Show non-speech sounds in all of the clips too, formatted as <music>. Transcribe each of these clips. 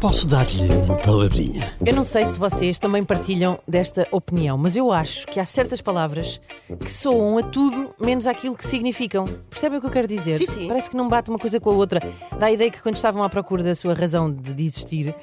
Posso dar-lhe uma palavrinha? Eu não sei se vocês também partilham desta opinião, mas eu acho que há certas palavras que soam a tudo menos aquilo que significam. Percebem o que eu quero dizer? Sim, sim. Parece que não bate uma coisa com a outra. Dá a ideia que quando estavam à procura da sua razão de, de existir,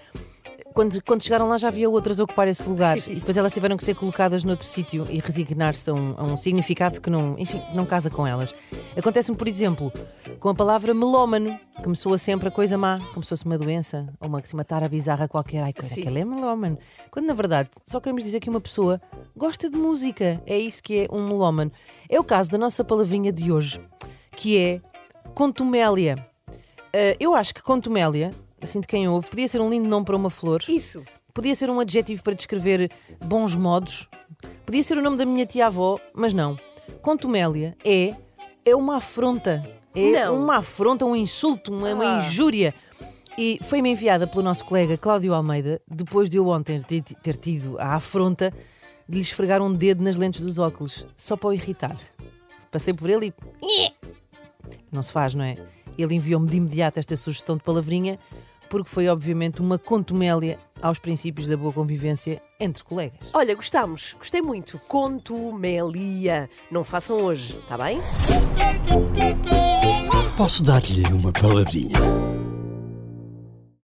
quando, quando chegaram lá já havia outras a ocupar esse lugar e <laughs> depois elas tiveram que ser colocadas noutro sítio e resignar-se a, um, a um significado que não, enfim, não casa com elas. Acontece-me, por exemplo, com a palavra melómano, que me soa sempre a coisa má, como se fosse uma doença ou uma, uma tara bizarra qualquer. Ai, coisa, aquele é melómano. Quando na verdade só queremos dizer que uma pessoa gosta de música. É isso que é um melómano. É o caso da nossa palavrinha de hoje, que é contumélia. Ah, eu acho que contumélia, assim de quem ouve, podia ser um lindo nome para uma flor. Isso. Podia ser um adjetivo para descrever bons modos. Podia ser o nome da minha tia-avó, mas não. Contumélia é, é uma afronta. É Não. uma afronta, um insulto, uma, uma Ah. injúria. E foi-me enviada pelo nosso colega Cláudio Almeida, depois de eu ontem ter, ter tido a afronta de lhe esfregar um dedo nas lentes dos óculos, só para o irritar. Passei por ele e. Não se faz, não é? Ele enviou-me de imediato esta sugestão de palavrinha, porque foi obviamente uma contumélia aos princípios da boa convivência entre colegas. Olha, gostamos. Gostei muito. Contumelia. Não façam hoje, está bem? Posso dar-lhe uma palavrinha?